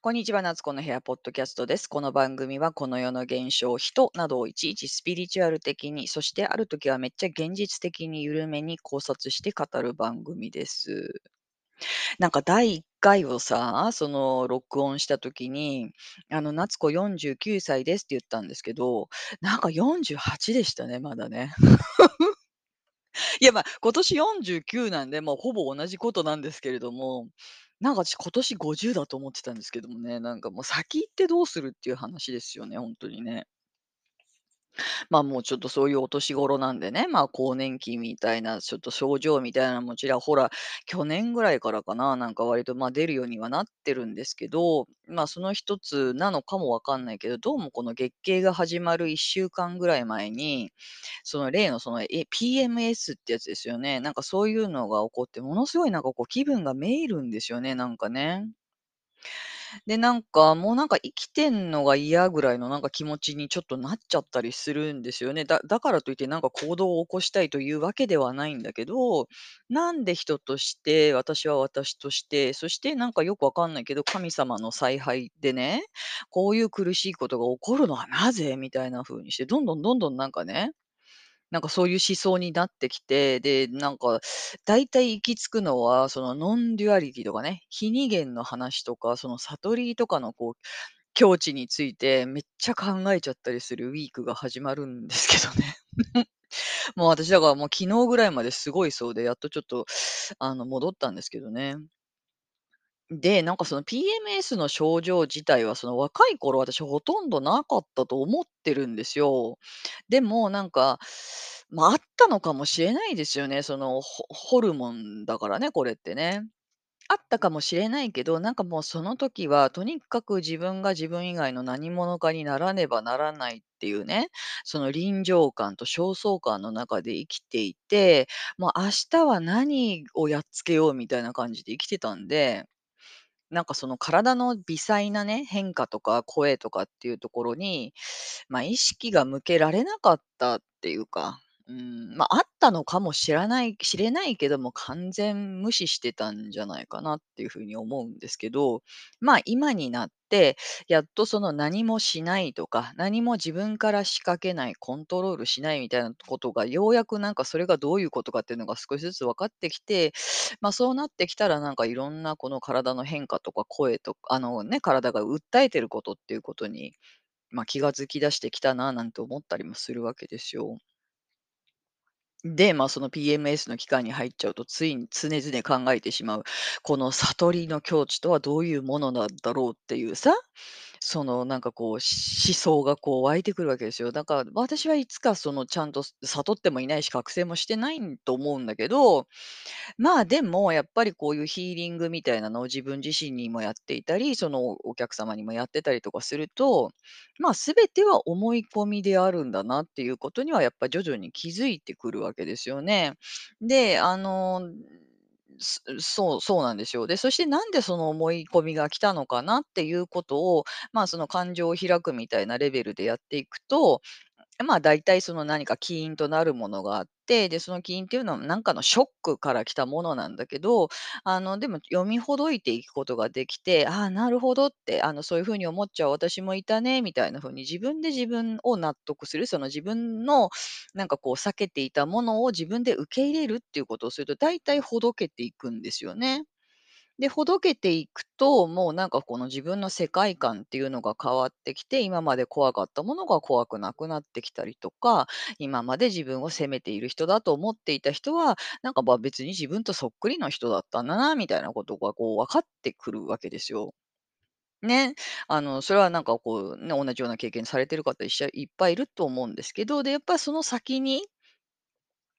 こんにちは、夏子の部屋ポッドキャストです。この番組はこの世の現象、人などをいちいちスピリチュアル的に、そしてある時はめっちゃ現実的に緩めに考察して語る番組です。なんか第1回をさ、その録音した時に、あの、夏子49歳ですって言ったんですけど、なんか48でしたね、まだね。いや、まあ、今年49なんで、もうほぼ同じことなんですけれども、なんか私今年50だと思ってたんですけどもね、なんかもう先行ってどうするっていう話ですよね、本当にね。まあ、もうちょっとそういうお年頃なんでね、まあ、更年期みたいなちょっと症状みたいなもちらほら、去年ぐらいからかな、なんか割と、まあ、出るようにはなってるんですけど、まあ、その一つなのかもわかんないけど、どうもこの月経が始まる1週間ぐらい前に、その例のその、え、PMS ってやつですよね。なんかそういうのが起こって、ものすごいなんかこう気分がめいるんですよね、なんかね。で、なんか、もうなんか生きてんのが嫌ぐらいのなんか気持ちにちょっとなっちゃったりするんですよね。だだからといってなんか行動を起こしたいというわけではないんだけど、なんで人として、私は私として、そしてなんかよくわかんないけど、神様の采配でね、こういう苦しいことが起こるのはなぜ？みたいな風にして、どんどんどんどんなんかね、なんかそういう思想になってきて、で、なんか大体行き着くのは、その non-duality とかね、非二元の話とか、その悟りとかのこう、境地についてめっちゃ考えちゃったりするウィークが始まるんですけどね。もう私だからもう昨日ぐらいまですごいそうで、やっとちょっとあの戻ったんですけどね。で、なんかその PMS の症状自体はその若い頃私ほとんどなかったと思ってるんですよ。でもなんか、ま、ああったのかもしれないですよね。そのホホルモンだからね、これってね。あったかもしれないけど、なんかもうその時はとにかく自分が自分以外の何者かにならねばならないっていうね、その臨場感と焦燥感の中で生きていて、もう明日は何をやっつけようみたいな感じで生きてたんでなんかその体の微細なね、変化とか声とかっていうところに、ま、意識が向けられなかったっていうか、うん、ま、ああったのかもしらない知れないけども、完全無視してたんじゃないかなっていう風に思うんですけど、まあ、今になって、やっとその何もしないとか、何も自分から仕掛けない、コントロールしないみたいなことが、ようやくなんかそれがどういうことかっていうのが少しずつ分かってきて、まあ、そうなってきたらなんかいろんなこの体の変化とか声とあのね、体が訴えてることっていうことに、まあ、気が付き出してきたななんて思ったりもするわけですよ。で、まあ、その PMS の期間に入っちゃうと、ついに常々考えてしまう、この悟りの境地とはどういうものなんだろうっていうさ、そのなんかこう、思想がこう湧いてくるわけですよ。だから私はいつかそのちゃんと悟ってもいないし、覚醒もしてないと思うんだけど、まあ、でもやっぱりこういうヒーリングみたいなのを自分自身にもやっていたり、そのお客様にもやってたりとかすると、まあ、全ては思い込みであるんだなっていうことにはやっぱ徐々に気づいてくるわけですよね。で、あの、そうそうなんですよ。で、そしてなんでその思い込みが来たのかなっていうことを、まあ、その感情を開くみたいなレベルでやっていくと、まあ、大体その何か起因となるものがあって、で、その起因っていうのはなんかのショックから来たものなんだけど、あの、でも読みほどいていくことができて、ああ、なるほどって、あの、そういう風に思っちゃう私もいたねみたいな風に自分で自分を納得する、その自分のなんかこう避けていたものを自分で受け入れるっていうことをすると、大体ほどけていくんですよね。で、ほどけていくと、もうなんかこの自分の世界観っていうのが変わってきて、今まで怖かったものが怖くなくなってきたりとか、今まで自分を責めている人だと思っていた人は、なんか、まあ、別に自分とそっくりの人だったんだなみたいなことがこう分かってくるわけですよ。ね。あの、それはなんかこうね、同じような経験されてる方いっしゃいっぱいいると思うんですけど、で、やっぱりその先に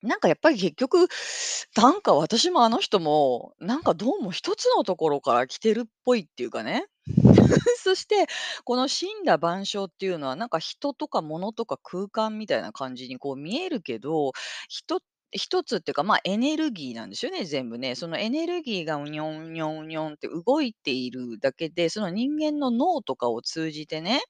なんかやっぱり結局、なんか私もあの人も、なんかどうも一つのところから来てるっぽいっていうかね。そして、この森羅万象っていうのはなんか人とか物とか空間みたいな感じにこう見えるけど、一つっていうか、まあ、エネルギーなんですよね、全部ね。そのエネルギーがうにょんうにょんうにょんって動いているだけで、その人間の脳とかを通じてね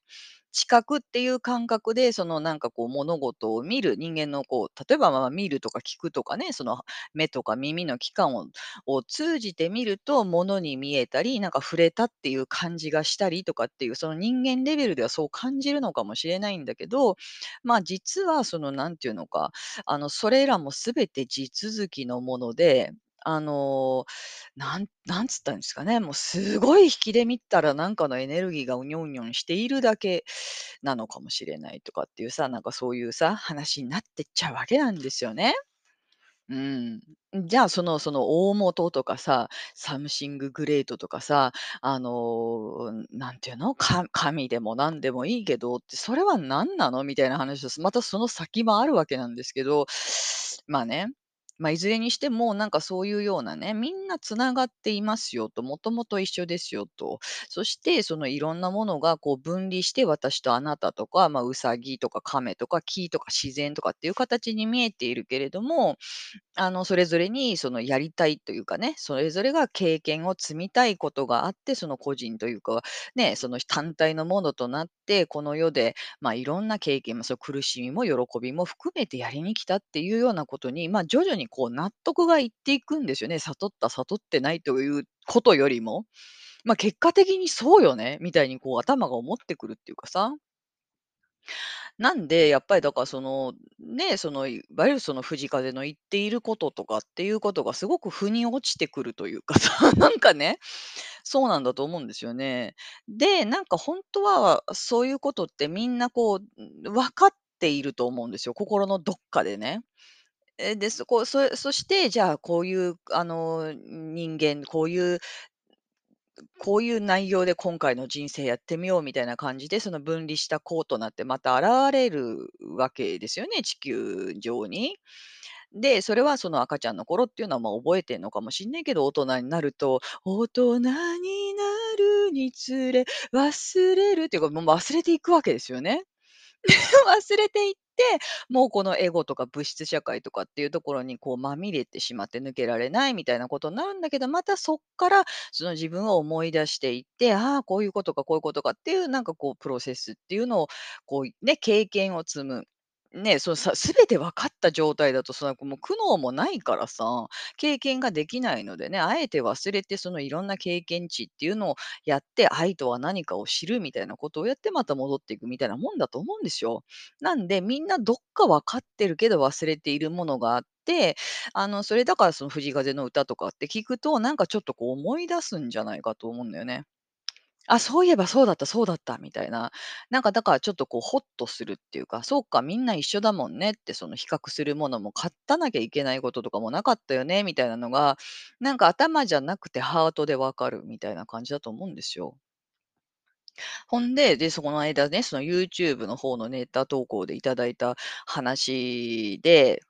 知覚っていう感覚で、そのなんかこう物事を見る、人間のこう、例えばまあ見るとか聞くとかね、その目とか耳の器官をを通じて見ると物に見えたり、なんか触れたっていう感じがしたりとかっていう、その人間レベルではそう感じるのかもしれないんだけど、まあ実はそのなんていうのか、あのそれらも全て地続きのもので、あの、なんなんつったんですかね、もうすごい引きで見たらなんかのエネルギーがうにょうにょんしているだけなのかもしれないとかっていうさ、なんかそういうさ、話になってっちゃうわけなんですよね。うん。じゃあ、そのその大元とかさ、 something great とかさ、あの、なんていうの、か神でも何でもいいけどって、それは何なの？みたいな話です。またその先もあるわけなんですけど、まあね、まあ、いずれにしても、なんかそういうようなね、みんなつながっていますよと、もともと一緒ですよと。そして、そのいろんなものがこう分離して、私とあなたとか、まあ、ウサギとか亀とか木とか自然とかっていう形に見えているけれども、あの、それぞれにそのやりたいというかね、それぞれが経験を積みたいことがあって、その個人というか、ね、その単体のものとなって、この世で、まあ、いろんな経験も、そう苦しみも喜びも含めてやりに来たっていうようなことに、まあ、徐々にこう納得がいっていくんですよね。悟った、悟ってないということよりも、まあ、結果的にそうよね、みたいにこう頭が思ってくるっていうかさ。なんで、やっぱりだからその、ね、その、いわゆるその藤風の言っていることとかっていうことがすごく腑に落ちてくるというかさ、なんかね、そうなんだと思うんですよね。で、なんか本当はそういうことってみんなこう、分かっていると思うんですよ、心のどっかでね。え、で、そこそそして、じゃあこういうあの、人間、こういうこういう内容で今回の人生やってみようみたいな感じで、その分離した子となってまた現れるわけですよね、地球上に。で、それはその赤ちゃんの頃っていうのは、まあ、覚えてんのかもしんないけど、大人になると、大人になるにつれ、忘れるっていうか、もう忘れていくわけですよね。忘れていって、もうこのエゴとか物質社会とかっていうところにこうまみれてしまって抜けられないみたいなことになるんだけど、またそっからその自分を思い出していって、ああ、こういうことかこういうことかっていうなんかこうプロセスっていうのをこうね、経験を積む。ね、そうさ全て分かった状態だとさ、もう苦悩もないからさ、経験ができないのでね、あえて忘れてそのいろんな経験値っていうのをやって、愛とは何かを知るみたいなことをやって、また戻っていくみたいなもんだと思うんですよ。なんで、みんなどっか分かってるけど忘れているものがあって、あの、それだからその藤風の歌とかって聞くと、なんかちょっとこう思い出すんじゃないかと思うんだよね。あ、そういえばそうだったそうだったみたいな。なんかだからちょっとこうホッとするっていうか、そうか、みんな一緒だもんねって、その比較するものも買たなきゃいけないこととかもなかったよねみたいなのが、なんか頭じゃなくてハートでわかるみたいな感じだと思うんですよ。ほんで、で、そこの間ね、その YouTube の方のネタ投稿でいただいた話で、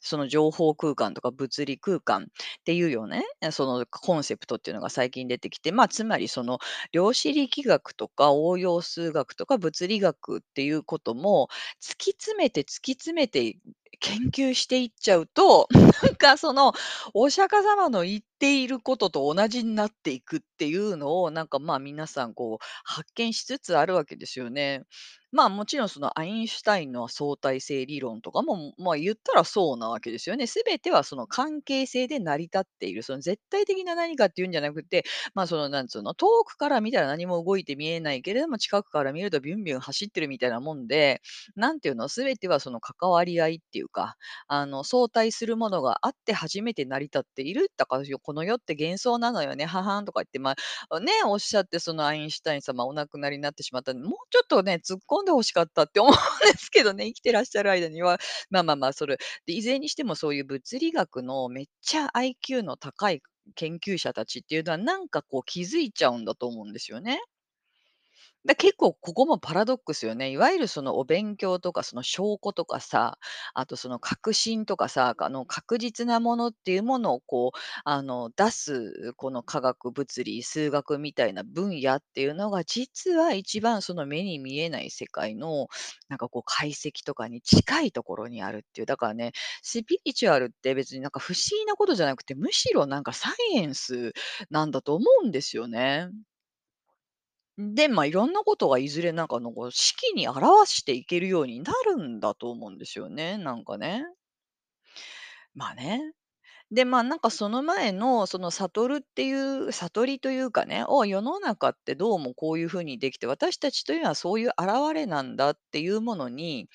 その情報空間とか物理空間っていうよね、そのコンセプトっていうのが最近出てきて、まあ、つまりその量子力学とか応用数学とか物理学っていうことも突き詰めて突き詰めて研究していっちゃうと、なんかそのお釈迦様の言っていることと同じになっていくっていうのを、なんかまあ皆さんこう発見しつつあるわけですよね。まあ、もちろんそのアインシュタインの相対性理論とかも、まあ、言ったらそうなわけですよね。すべてはその関係性で成り立っている、その絶対的な何かっていうんじゃなくて、まあ、そのなんつうの、遠くから見たら何も動いて見えないけれども、近くから見るとビュンビュン走ってるみたいなもんで、なんていうの、すべてはその関わり合いっていうか、あの、相対するものがあって初めて成り立っている。だからこの世って幻想なのよね、ははんとか言って、まあ、ね、おっしゃって、そのアインシュタイン様お亡くなりになってしまった、もうちょっとね、突っ込んでほしかったって思うんですけどね、生きてらっしゃる間には。まあまあまあ、それ、で、いずれにしてもそういう物理学のめっちゃ IQ の高い研究者たちっていうのは、なんかこう気づいちゃうんだと思うんですよね。だ、結構ここもパラドックスよね。いわゆるそのお勉強とかその証拠とかさ、あとその確信とかさ、あの確実なものっていうものをこう、あの出すこの科学、物理、数学みたいな分野っていうのが実は一番その目に見えない世界のなんかこう解析とかに近いところにあるっていう。だからね、スピリチュアルって別になんか不思議なことじゃなくて、むしろなんかサイエンスなんだと思うんですよね。で、まあ、いろんなことがいずれなんかのこう式に表していけるようになるんだと思うんですよね、なんかね。まあね。で、まあ、なんかその前のその悟るっていう悟りというかね、お世の中ってどうもこういう風にできて、私たちというのはそういう現れなんだっていうものに、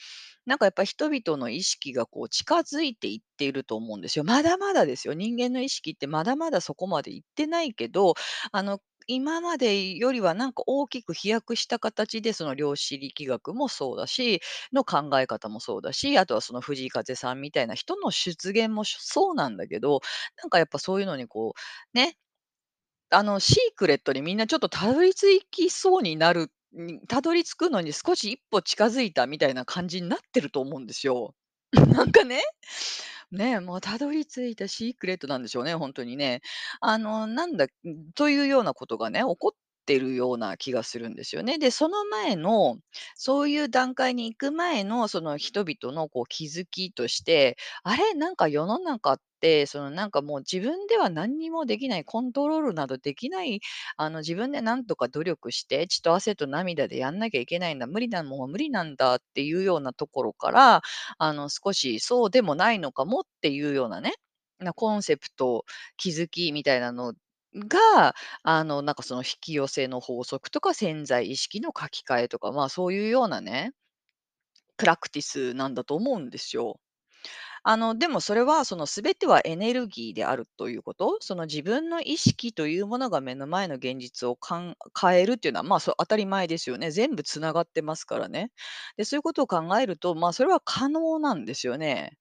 なんかやっぱ人々の意識がこう近づいていっていると思うんですよ。まだまだですよ。人間の意識ってまだまだそこまでいってないけど、あの、今までよりはなんか大きく飛躍した形で、その量子力学もそうだし、の考え方もそうだし、あとはその藤井風さんみたいな人の出現もそうなんだけど、なんかやっぱそういうのにこう、ね、あの、シークレットにみんなちょっとたどり着きそうになるたどり着くのに少し一歩近づいたみたいな感じになってると思うんですよ。なんかね、ね、もうたどり着いたシークレットなんでしょうね、本当にね。あの、なんだ、というようなことがね、起こってるような気がするんですよね。で、その前の、そういう段階に行く前のその人々のこう気づきとして、あれ、なんか世の中って、そのなんかもう自分では何にもできない、コントロールなどできない、あの、自分でなんとか努力して、血と汗と涙でやんなきゃいけないんだ、無理なもんは無理なんだっていうようなところから、あの、少しそうでもないのかもっていうようなね、なコンセプト、気づきみたいなのが、あの、なんかその引き寄せの法則とか潜在意識の書き換えとか、まあ、そういうようなね、プラクティスなんだと思うんですよ。あの、でもそれは、その全てはエネルギーであるということ、その自分の意識というものが目の前の現実をかん変えるっていうのは、まあ、そ当たり前ですよね。全部つながってますからね。で、そういうことを考えると、まあ、それは可能なんですよね。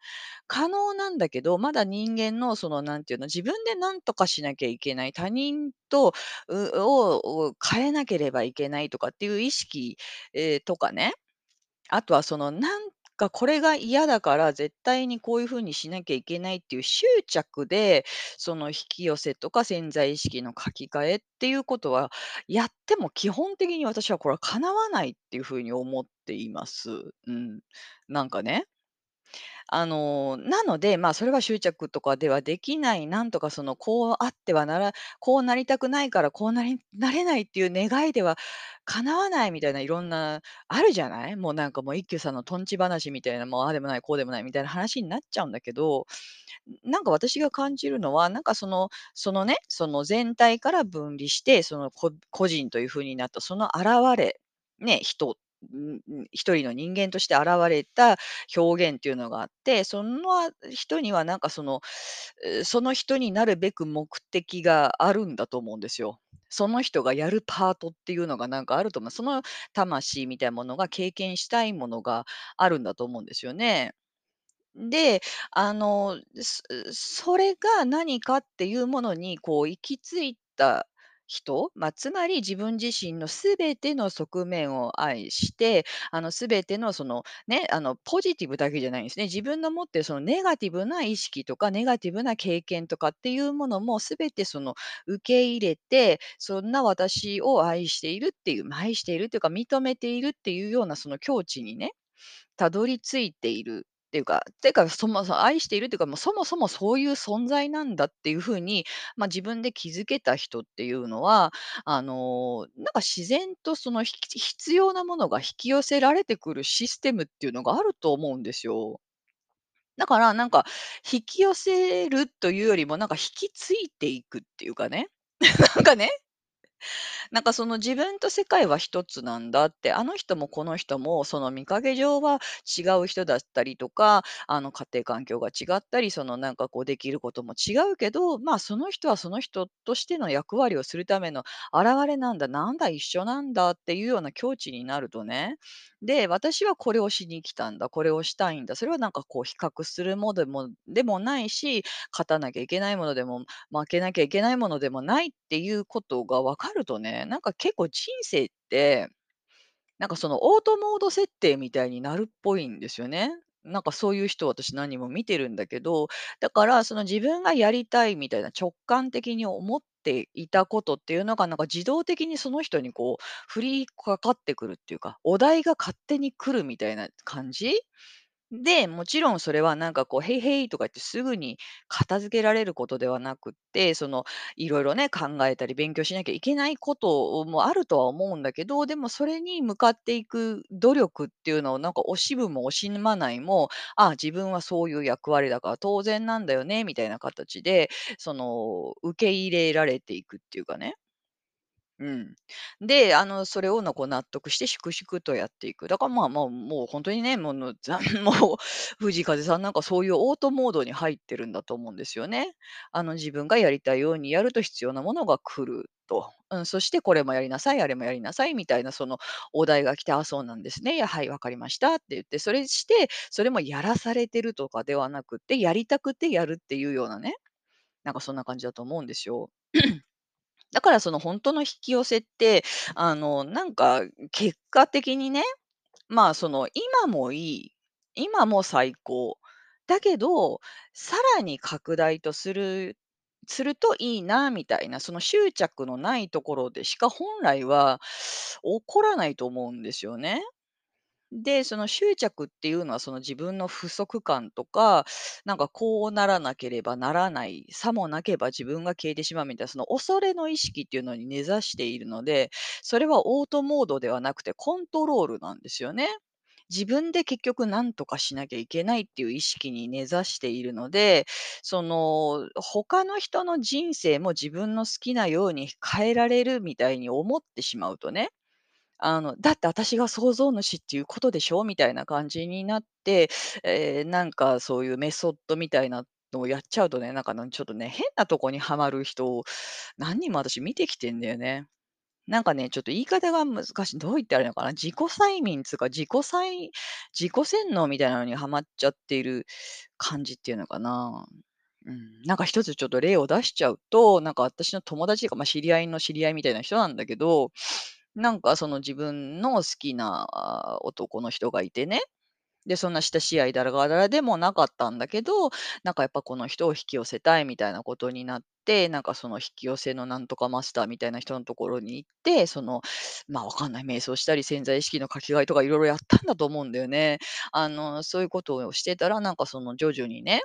可能なんだけど、まだ人間のその、なんていうの、自分で何とかしなきゃいけない、他人とを変えなければいけないとかっていう意識、え、とかね、あとはそのながこれが嫌だから絶対にこういうふうにしなきゃいけないっていう執着で、その引き寄せとか潜在意識の書き換えっていうことは、やっても基本的に私はこれは叶わないっていうふうに思っています。うん。なんかね。あの、なので、まあ、それは執着とかではできない、なんとかその、こうあってはならこうなりたくないから、こうなりなれないっていう願いでは叶わないみたいないろんなあるじゃない？もうなんかもう一休さんのとんち話みたいな、もうああでもない、こうでもないみたいな話になっちゃうんだけど、なんか私が感じるのは、なんかそのそのね、その全体から分離して、そのこ個人という風になったその現れ、ね、人、一人の人間として現れた表現っていうのがあって、その人にはなんかその、その人になるべく目的があるんだと思うんですよ。その人がやるパートっていうのがなんかあると思う。その魂みたいなものが経験したいものがあるんだと思うんですよね。で、あの、すそれが何かっていうものにこう行き着いた人、ま、つまり自分自身の全ての側面を愛して、あの全てのそのね、あのポジティブだけじゃないんですね。自分の持ってるそのネガティブな意識とか、ネガティブな経験とかっていうものも全てその受け入れて、そんな私を愛しているっていう、愛しているっていうか、認めているっていうようなその境地にね、たどり着いているっていうか、てか、そもそも愛しているっていうか、もうそもそもそういう存在なんだっていう風に、まあ、自分で気づけた人っていうのは、あの、なんか自然とそのひ必要なものが引き寄せられてくるシステムっていうのがあると思うんですよ。だからなんか、引き寄せるというよりも、なんか引き継いでいくっていうかね。なんかね。なんかその自分と世界は一つなんだって、あの人もこの人もその見かけ上は違う人だったりとか、あの家庭環境が違ったり、そのなんかこうできることも違うけど、まあその人はその人としての役割をするための現れなんだ、なんだ一緒なんだっていうような境地になるとね。で、私はこれをしに来たんだ、これをしたいんだ。それはなんかこう比較するものでもでもないし、勝たなきゃいけないものでも、負けなきゃいけないものでもないっていうことが分かるとね、なんか結構人生って、なんかそのオートモード設定みたいになるっぽいんですよね。なんかそういう人私何も見てるんだけど、だからその自分がやりたいみたいな直感的に思っていたことっていうのが、なんか自動的にその人にこう降りかかってくるっていうか、お題が勝手に来るみたいな感じ？で、もちろんそれはなんかこう、へいへいとか言ってすぐに片付けられることではなくって、その、いろいろね、考えたり勉強しなきゃいけないこともあるとは思うんだけど、でもそれに向かっていく努力っていうのをなんか惜しむも惜しまないも、あ自分はそういう役割だから当然なんだよね、みたいな形で、その、受け入れられていくっていうかね。うん。で、あの、それをのこう納得して粛々とやっていく。だからまあまあ、もう本当にね、ものざ もう藤井風さんなんかそういうオートモードに入ってるんだと思うんですよね。あの、自分がやりたいようにやると必要なものが来ると。うん、そしてこれもやりなさい、あれもやりなさいみたいなそのお題が来て、あ、そうなんですね。いや、はい、わかりましたって言って、それして、それもやらされてるとかではなくて、やりたくてやるっていうようなね、なんかそんな感じだと思うんですよ。だからその本当の引き寄せって、あの、なんか結果的にね、まあ、その今もいい、今も最高。だけど、さらに拡大とするするといいなみたいな、その執着のないところでしか本来は起こらないと思うんですよね。で、その執着っていうのは、その自分の不足感とか、なんかこうならなければならない、さもなければ自分が消えてしまうみたいな、その恐れの意識っていうのに根ざしているので、それはオートモードではなくてコントロールなんですよね。自分で結局何とかしなきゃいけないっていう意識に根ざしているので、その他の人の人生も自分の好きなように変えられるみたいに思ってしまうとね、あの、だって私が創造主っていうことでしょ？みたいな感じになって、えーなんかそういうメソッドみたいなのをやっちゃうとね、なんかちょっとね、変なとこにはまる人を何人も私見てきてんだよね。なんかね、ちょっと言い方が難しい。どう言ったらいいのかな。自己催眠つうか、自己催自己洗脳みたいなのにはまっちゃっている感じっていうのかな。うん、なんか一つちょっと例を出しちゃうと、なんか私の友達とか、まあ、知り合いの知り合いみたいな人なんだけど、なんかその自分の好きなあ男の人がいてね、で、そんな親しい間柄でもなかったんだけど、なんかやっぱこの人を引き寄せたいみたいなことになって、なんかその引き寄せのなんとかマスターみたいな人のところに行って、その、まあわかんない、瞑想したり潜在意識の書き換えとかいろいろやったんだと思うんだよね。あの、そういうことをしてたら、なんかその徐々にね、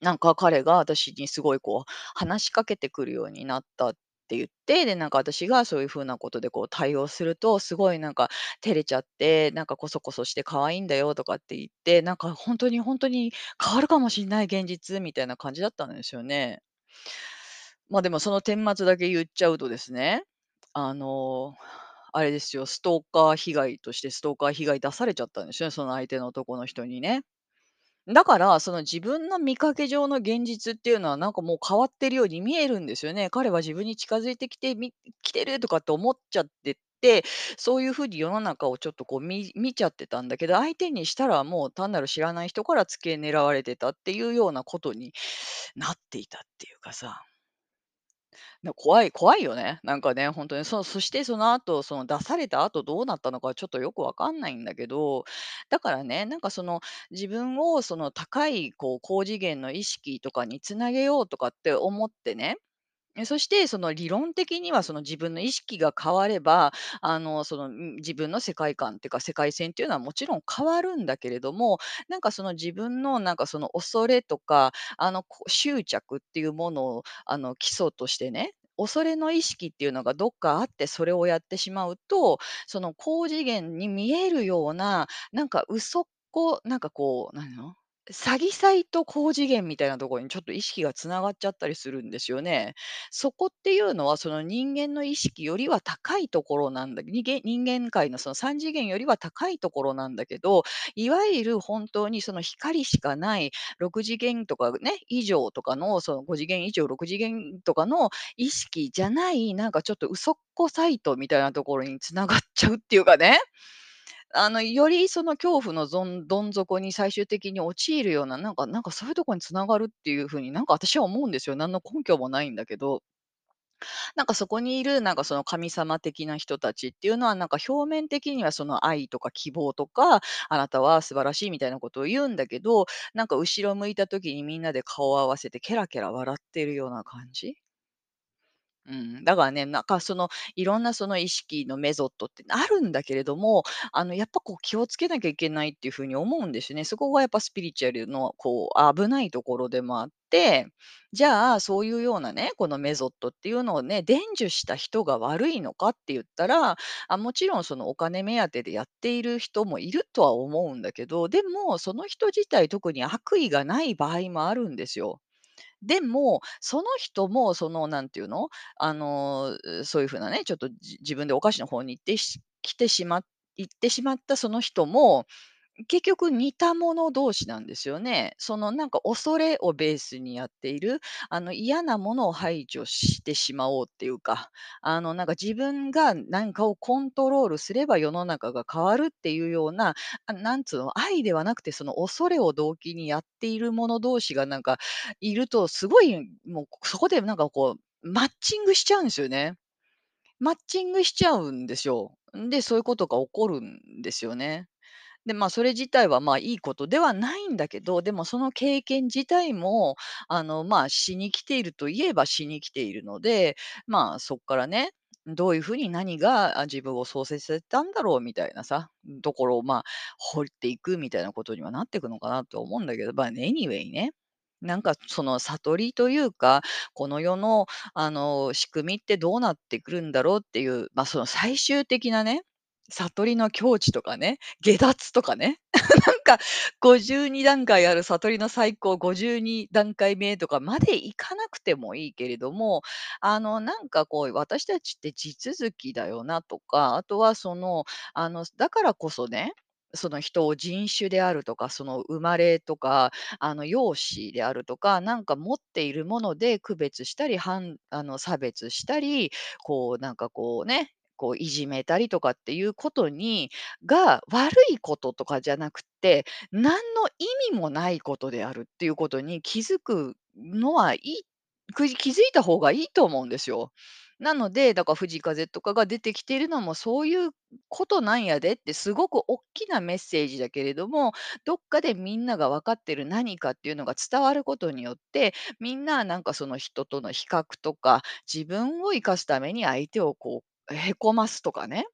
なんか彼が私にすごいこう話しかけてくるようになったっって言って、で、なんか私がそういう風なことでこう対応すると、すごいなんか照れちゃって、なんかこそこそして可愛いんだよとかって言って、なんか本当に本当に変わるかもしんない現実みたいな感じだったんですよね。まあ、でもその顛末だけ言っちゃうとですね、あの、あれですよ、ストーカー被害としてストーカー被害出されちゃったんですよね、その相手の男の人にね。だから、その自分の見かけ上の現実っていうのは、なんかもう変わってるように見えるんですよね。彼は自分に近づいてきてみ来てるとかって思っちゃってて、そういうふうに世の中をちょっとこう見見ちゃってたんだけど、相手にしたらもう単なる知らない人から付け狙われてたっていうようなことになっていたっていうかさ。な、怖い怖いよね。なんかね、本当に。そ、そしてその後、その出された後どうなったのかちょっとよくわかんないんだけど、だからね、なんかその自分をその高いこう高次元の意識とかにつなげようとかって思ってね、え、そして、その理論的にはその自分の意識が変われば、あの、その、自分の世界観っていうか、世界線っていうのはもちろん変わるんだけれども、なんかその自分のなんかその恐れとか、あの、こ執着っていうものを、あの、基礎としてね、恐れの意識っていうのがどっかあって、それをやってしまうと、その高次元に見えるような、なんか嘘っこなんかこう、なの詐欺サイト高次元みたいなところにちょっと意識がつながっちゃったりするんですよね。そこっていうのは、その人間の意識よりは高いところなんだにげ人間界のその3次元よりは高いところなんだけど、いわゆる本当にその光しかない6次元とかね、以上とかの、その5次元以上6次元とかの意識じゃない、なんかちょっと嘘っこサイトみたいなところに繋がっちゃうっていうかね。あの、よりその恐怖のぞんどん底に最終的に陥るような、なんかなんかそういうとこに繋がるっていう風に、なんか私は思うんですよ。何の根拠もないんだけど。なんかそこにいる、なんかその神様的な人たちっていうのは、なんか表面的にはその愛とか希望とか、あなたは素晴らしいみたいなことを言うんだけど、なんか後ろ向いた時にみんなで顔を合わせてケラケラ笑ってるような感じ？うん、だからね、なんかその、いろんなその意識のメソッドってあるんだけれども、あの、やっぱこう気をつけなきゃいけないっていう風に思うんですよね。そこがやっぱスピリチュアルのこう危ないところでもあって、じゃあ、そういうようなね、このメソッドっていうのをね、伝授した人が悪いのかって言ったら、あ、もちろんそのお金目当てでやっている人もいるとは思うんだけど、でもその人自体特に悪意がない場合もあるんですよ。でも、その人もその、なんていうの、あの、そういうふうなね、ちょっと自分でお菓子の方に行ってし来てしま行ってしまったその人も、結局似た者同士なんですよね。そのなんか恐れをベースにやっている、あの嫌なものを排除してしまおうっていうか、あのなんか自分が何かをコントロールすれば世の中が変わるっていうような、あ、なんつうの、愛ではなくてその恐れを動機にやっている者同士がなんかいると、すごいもうそこでなんかこう、マッチングしちゃうんですよね。マッチングしちゃうんですよ。で、そういうことが起こるんですよね。で、まあ、それ自体は、まあ、いいことではないんだけど、でもその経験自体も、あの、まあ、しに来ているといえばしに来ているので、まあ、そっからね、どういうふうに何が、自分を創設させたんだろうみたいなさ、ところを、まあ、掘っていくみたいなことにはなっていくのかなと思うんだけど、まあ、anyway ね。なんかその悟りというか、この世の、あの、仕組みってどうなってくるんだろうっていう、まあ、その最終的なね、悟りの境地とかね、下脱とかね、なんか52段階ある悟りの最高52段階目とかまでいかなくてもいいけれども、あの、なんかこう、私たちって地続きだよなとか、あとはその、あの、だからこそね、その人を人種であるとか、その生まれとか、あの容姿であるとか、なんか持っているもので区別したり、あの差別したり、こうなんかこうね、こういじめたりとかっていうことにが悪いこととかじゃなくて、何の意味もないことであるっていうことに気づくのはいいく気づいた方がいいと思うんですよ。なので、だから藤風とかが出てきているのもそういうことなんやでってすごく大きなメッセージだけれども、どっかでみんなが分かってる何かっていうのが伝わることによって、みんななんかその人との比較とか、自分を生かすために相手をこうへこますとかね、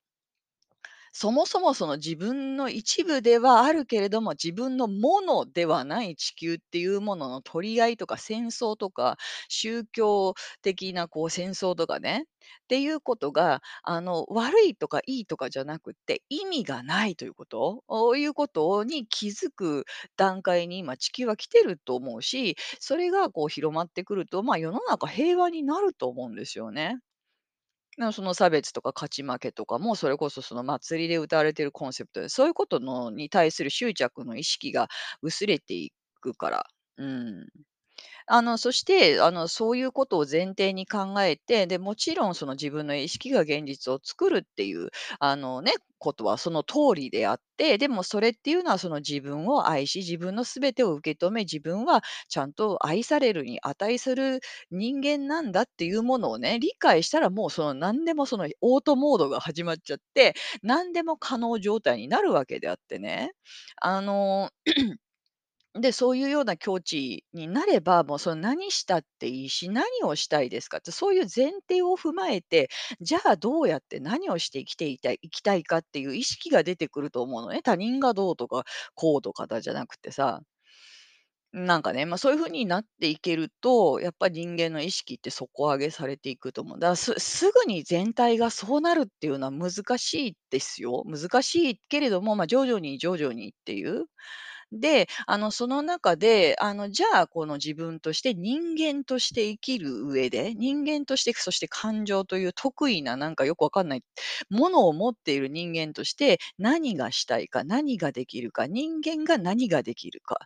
そもそもその自分の一部ではあるけれども、自分のものではない地球っていうものの取り合いとか戦争とか、宗教的なこう戦争とかね、っていうことが、あの、悪いとかいいとかじゃなくて、意味がないということ、おいうことに気づく段階に今地球は来てると思うし、それがこう広まってくると、まあ、世の中平和になると思うんですよね。な、その差別とか勝ち負けとかも、それこそその祭りで歌われているコンセプトで、そういうことのに対する執着の意識が薄れていくから。うん。あの、そして、あの、そういうことを前提に考えて、で、もちろんその自分の意識が現実を作るっていう、あのね、ことはその通りであって、でもそれっていうのはその自分を愛し、自分の全てを受け止め、自分はちゃんと愛されるに値する人間なんだっていうものをね、理解したらもうその何でもそのオートモードが始まっちゃって、何でも可能状態になるわけであってね。あので、そういうような境地になれば、もうその何したっていいし、何をしたいですかって、そういう前提を踏まえて、じゃあどうやって何をして生きていたいきたいかっていう意識が出てくると思うのね。他人がどうとか、こうとかだじゃなくてさ。なんかね、まあ、そういう風になっていけると、やっぱり人間の意識って底上げされていくと思う。だからすすぐに全体がそうなるっていうのは難しいですよ。難しいけれども、まあ、徐々に徐々にっていう。で、あの、その中で、あの、じゃあ、この自分として人間として生きる上で、人間として、そして感情という得意ななんかよくわかんないものを持っている人間として、何がしたいか、何ができるか、人間が何ができるか。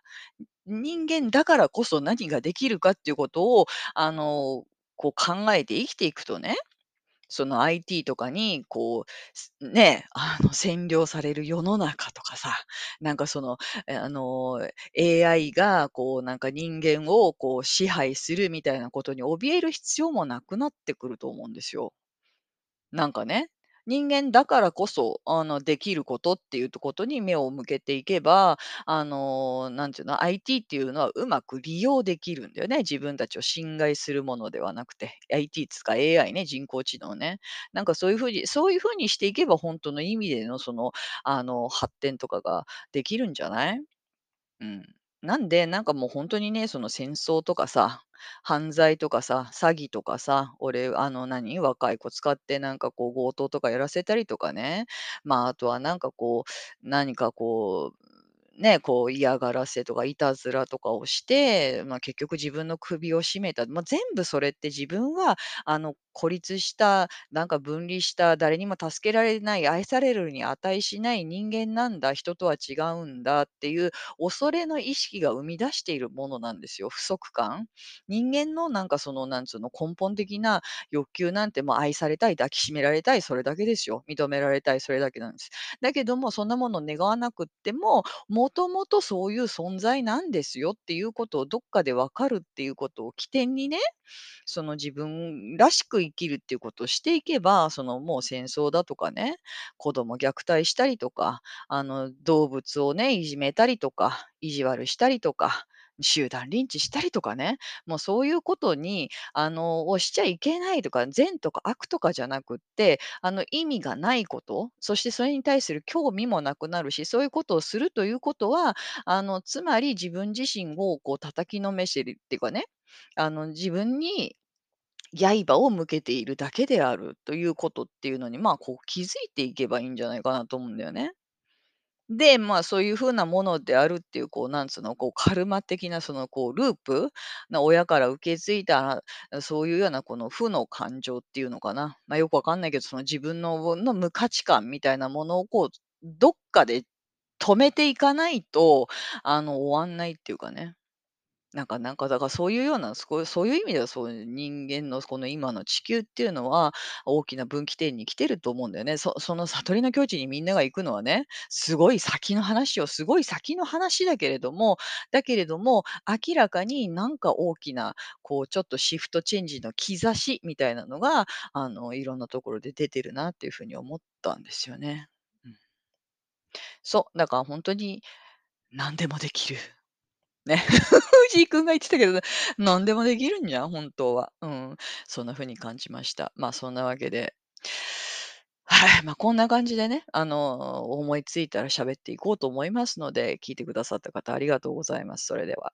人間だからこそ何ができるかっていうことを、あの、こう考えて生きていくとね、その IT とかにこう、ね、あの、占領される世の中とかさ、なんかその、あの、AI がこうなんか人間をこう支配するみたいなことに怯える必要もなくなってくると思うんですよ。なんかね。人間だからこそ、あの、できることっていうとことに目を向けていけば、あの、なんていうの、IT っていうのはうまく利用できるんだよね。自分たちを侵害するものではなくて。IT つか AI ね、人工知能ね。なんかそういう風にそういう風にしていけば、ほんとの意味でのその、あの、発展とかができるんじゃない？うん。なんで、なんかもうほんとにね、その戦争とかさ、犯罪とかさ、詐欺とかさ、俺、あの、何、若い子使ってなんかこう強盗とかやらせたりとかね、まあ、あとはなんかこう、何かこう、ね、こう嫌がらせとかいたずらとかをして、まあ、結局自分の首を絞めた、まあ、全部それって自分は、あの、孤立した、なんか分離した、誰にも助けられない、愛されるに値しない人間なんだ、人とは違うんだっていう恐れの意識が生み出しているものなんですよ、不足感。人間のなんかその、なんつうの、根本的な欲求なんて、ま、愛されたい、抱きしめられたい、それだけですよ。認められたい、それだけなんです。だけども、そんなもの願わなくっても、もともとそういう存在なんですよっていうことをどっかで分かるっていうことを起点にね、その自分らしく生きるっていうことをしていけば、その、もう戦争だとかね、子供虐待したりとか、あの、動物をね、いじめたりとか、意地悪したりとか、集団リンチしたりとかね、もうそういうことに、あの、をしちゃいけないとか、善とか悪とかじゃなくって、あの、意味がないこと、そしてそれに対する興味もなくなるし、そういうことをするということは、あの、つまり自分自身をこう叩きのめしてるっていうかね、あの、自分に刃を向けているだけであるということっていうのに、まあ、こう気づいていけばいいんじゃないかなと思うんだよね。で、まあ、そういう風なものであるっていう、こう、なんつうの、こう、カルマ的なその、こう、ループな親から受け継いだ、そういうようなこの負の感情っていうのかな。まあ、よくわかんないけど、その自分のの無価値観みたいなものをこう、どっかで止めていかないと、あの、終わんないっていうかね。なんかなんか、だからそういうような、すこうそういう意味では、そう人間のこの今の地球っていうのは、大きな分岐点に来てると思うんだよね。そその悟りの境地にみんなが行くのはね、すごい先の話よ。すごい先の話だけれどもだけれども、明らかになんか大きな、こうちょっとシフトチェンジの兆しみたいなのが、あの、いろんなところで出てるなっていう風に思ったんですよね。うん。そう、だからほんとに何でもできる。ね。藤井君が言ってたけど、何でもできるんじゃん、本当は。うん。そんな風に感じました。まあ、そんなわけではい、まあ、こんな感じでね、あの、思いついたら喋っていこうと思いますので、聞いてくださった方ありがとうございます。それでは。